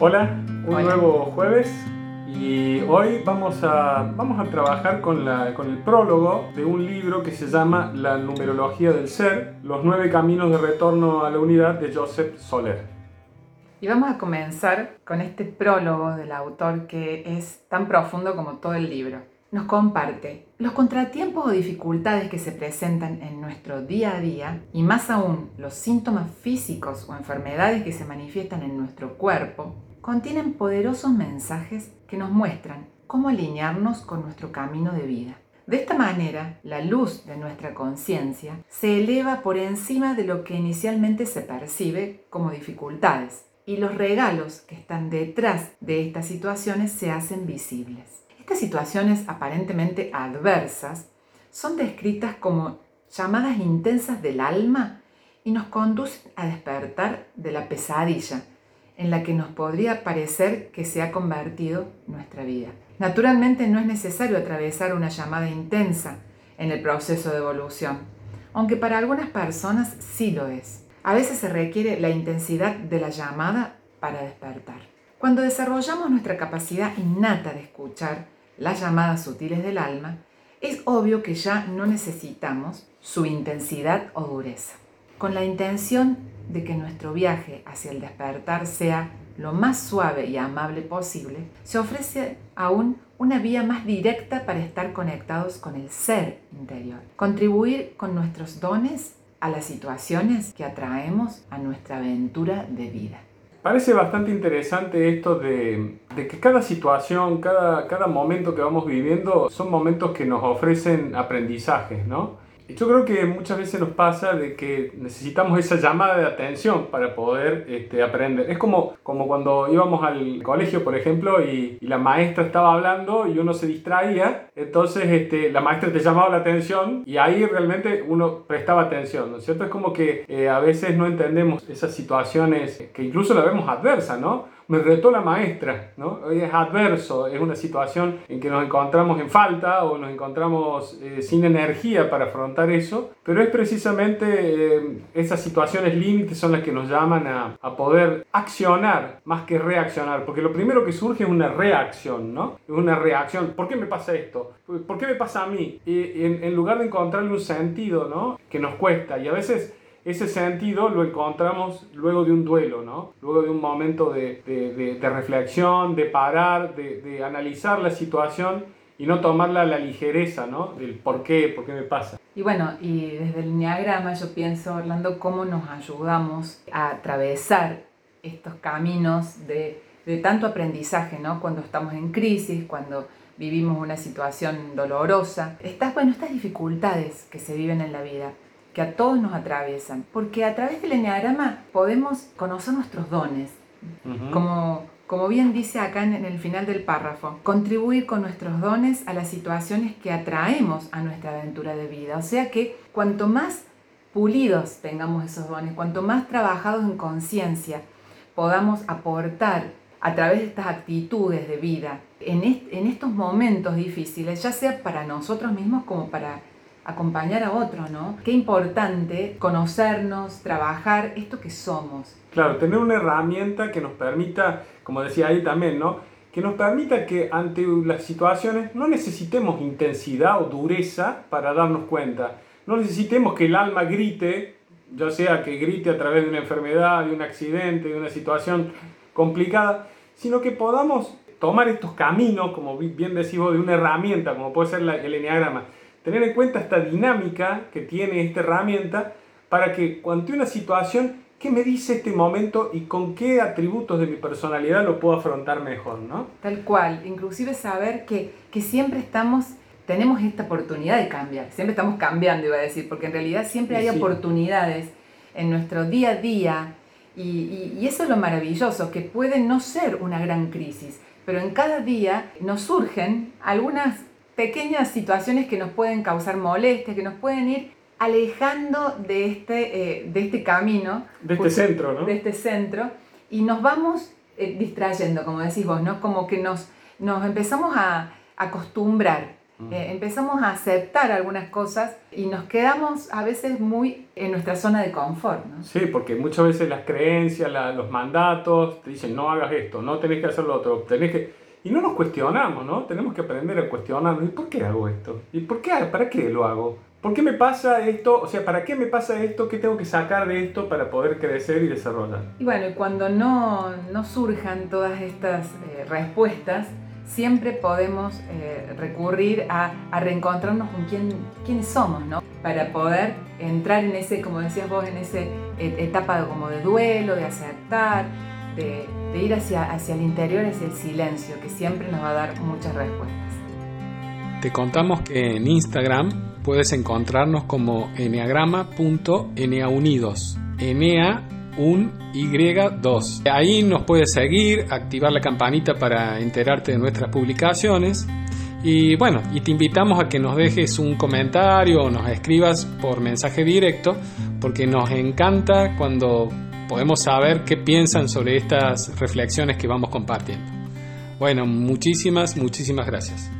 Hola, un nuevo jueves y hoy vamos a, vamos a trabajar con, la, con el prólogo de un libro que se llama La numerología del ser, los nueve caminos de retorno a la unidad de Joseph Soler. Y vamos a comenzar con este prólogo del autor que es tan profundo como todo el libro. Nos comparte los contratiempos o dificultades que se presentan en nuestro día a día y más aún los síntomas físicos o enfermedades que se manifiestan en nuestro cuerpo contienen poderosos mensajes que nos muestran cómo alinearnos con nuestro camino de vida. De esta manera, la luz de nuestra conciencia se eleva por encima de lo que inicialmente se percibe como dificultades y los regalos que están detrás de estas situaciones se hacen visibles. Estas situaciones aparentemente adversas son descritas como llamadas intensas del alma y nos conducen a despertar de la pesadilla en la que nos podría parecer que se ha convertido nuestra vida. Naturalmente no es necesario atravesar una llamada intensa en el proceso de evolución, aunque para algunas personas sí lo es. A veces se requiere la intensidad de la llamada para despertar. Cuando desarrollamos nuestra capacidad innata de escuchar las llamadas sutiles del alma, es obvio que ya no necesitamos su intensidad o dureza. Con la intención de que nuestro viaje hacia el despertar sea lo más suave y amable posible, se ofrece aún una vía más directa para estar conectados con el ser interior, contribuir con nuestros dones a las situaciones que atraemos a nuestra aventura de vida. Parece bastante interesante esto de, que cada situación, cada, cada momento que vamos viviendo son momentos que nos ofrecen aprendizajes, ¿no? Yo creo que muchas veces nos pasa de que necesitamos esa llamada de atención para poder este, aprender. Es como, como cuando íbamos al colegio, por ejemplo, y, la maestra estaba hablando y uno se distraía, entonces este, la maestra te llamaba la atención y ahí realmente uno prestaba atención, ¿no es cierto? Es como que eh, a veces no entendemos esas situaciones que incluso la vemos adversas, ¿no? Me retó la maestra, ¿no? Es adverso, es una situación en que nos encontramos en falta o nos encontramos eh, sin energía para afrontar eso, pero es precisamente eh, esas situaciones límites son las que nos llaman a, a, poder accionar más que reaccionar, porque lo primero que surge es una reacción, ¿no? Es una reacción, ¿por qué me pasa esto? ¿Por qué me pasa a mí? Y en, en lugar de encontrarle un sentido, ¿no? Que nos cuesta y a veces ese sentido lo encontramos luego de un duelo, ¿no? Luego de un momento de, de, reflexión, de parar, de, analizar la situación y no tomarla a la ligereza, ¿no? Del por qué, por qué me pasa. Y bueno, y desde el Enneagrama yo pienso, Orlando, cómo nos ayudamos a atravesar estos caminos de, de tanto aprendizaje, ¿no? Cuando estamos en crisis, cuando vivimos una situación dolorosa. Estas, bueno, estas dificultades que se viven en la vida que a todos nos atraviesan, porque a través del enneagrama podemos conocer nuestros dones, como, como bien dice acá en, el final del párrafo, contribuir con nuestros dones a las situaciones que atraemos a nuestra aventura de vida. O sea que cuanto más pulidos tengamos esos dones, cuanto más trabajados en conciencia podamos aportar a través de estas actitudes de vida en, en estos momentos difíciles, ya sea para nosotros mismos como para acompañar a otro, ¿no? Qué importante conocernos, trabajar esto que somos. Claro, tener una herramienta que nos permita, como decía ahí también, ¿no? Que nos permita que ante las situaciones no necesitemos intensidad o dureza para darnos cuenta. No necesitemos que el alma grite, ya sea que grite a través de una enfermedad, de un accidente, de una situación complicada, sino que podamos tomar estos caminos, como bien decimos, de una herramienta, como puede ser el enneagrama, tener en cuenta esta dinámica que tiene esta herramienta para que ante una situación, ¿qué me dice este momento y con qué atributos de mi personalidad lo puedo afrontar mejor? ¿no? Tal cual, inclusive saber que, que siempre estamos tenemos esta oportunidad de cambiar, siempre estamos cambiando, iba a decir, porque en realidad siempre hay oportunidades en nuestro día a día y, y, eso es lo maravilloso, que puede no ser una gran crisis, pero en cada día nos surgen algunas pequeñas situaciones que nos pueden causar molestias, que nos pueden ir alejando de este, eh, de este camino. De este centro, ¿no? De este centro. Y nos vamos eh, distrayendo, como decís vos, ¿no? Como que nos, nos empezamos a acostumbrar Mm. Eh, empezamos a aceptar algunas cosas y nos quedamos a veces muy en nuestra zona de confort. ¿no? Sí, porque muchas veces las creencias, los mandatos te dicen no hagas esto, no tenés que hacer lo otro, tenés que... Y no nos cuestionamos, ¿no? Tenemos que aprender a cuestionarnos. ¿Y por qué hago esto? ¿Y por qué? ¿Para qué lo hago? ¿Por qué me pasa esto? O sea, ¿para qué me pasa esto? ¿Qué tengo que sacar de esto para poder crecer y desarrollar? Y bueno, cuando no, no surjan todas estas eh, respuestas, siempre podemos eh, recurrir a, reencontrarnos con quién, quiénes somos, ¿no? Para poder entrar en ese, como decías vos, en esa etapa de, como de duelo, de aceptar, de, de, ir hacia, hacia el interior, hacia el silencio, que siempre nos va a dar muchas respuestas. Te contamos que en Instagram puedes encontrarnos como eneagrama.eneaunidos. Enea un Y2. Ahí nos puedes seguir, activar la campanita para enterarte de nuestras publicaciones. Y bueno, y te invitamos a que nos dejes un comentario o nos escribas por mensaje directo, porque nos encanta cuando podemos saber qué piensan sobre estas reflexiones que vamos compartiendo. Bueno, muchísimas, muchísimas gracias.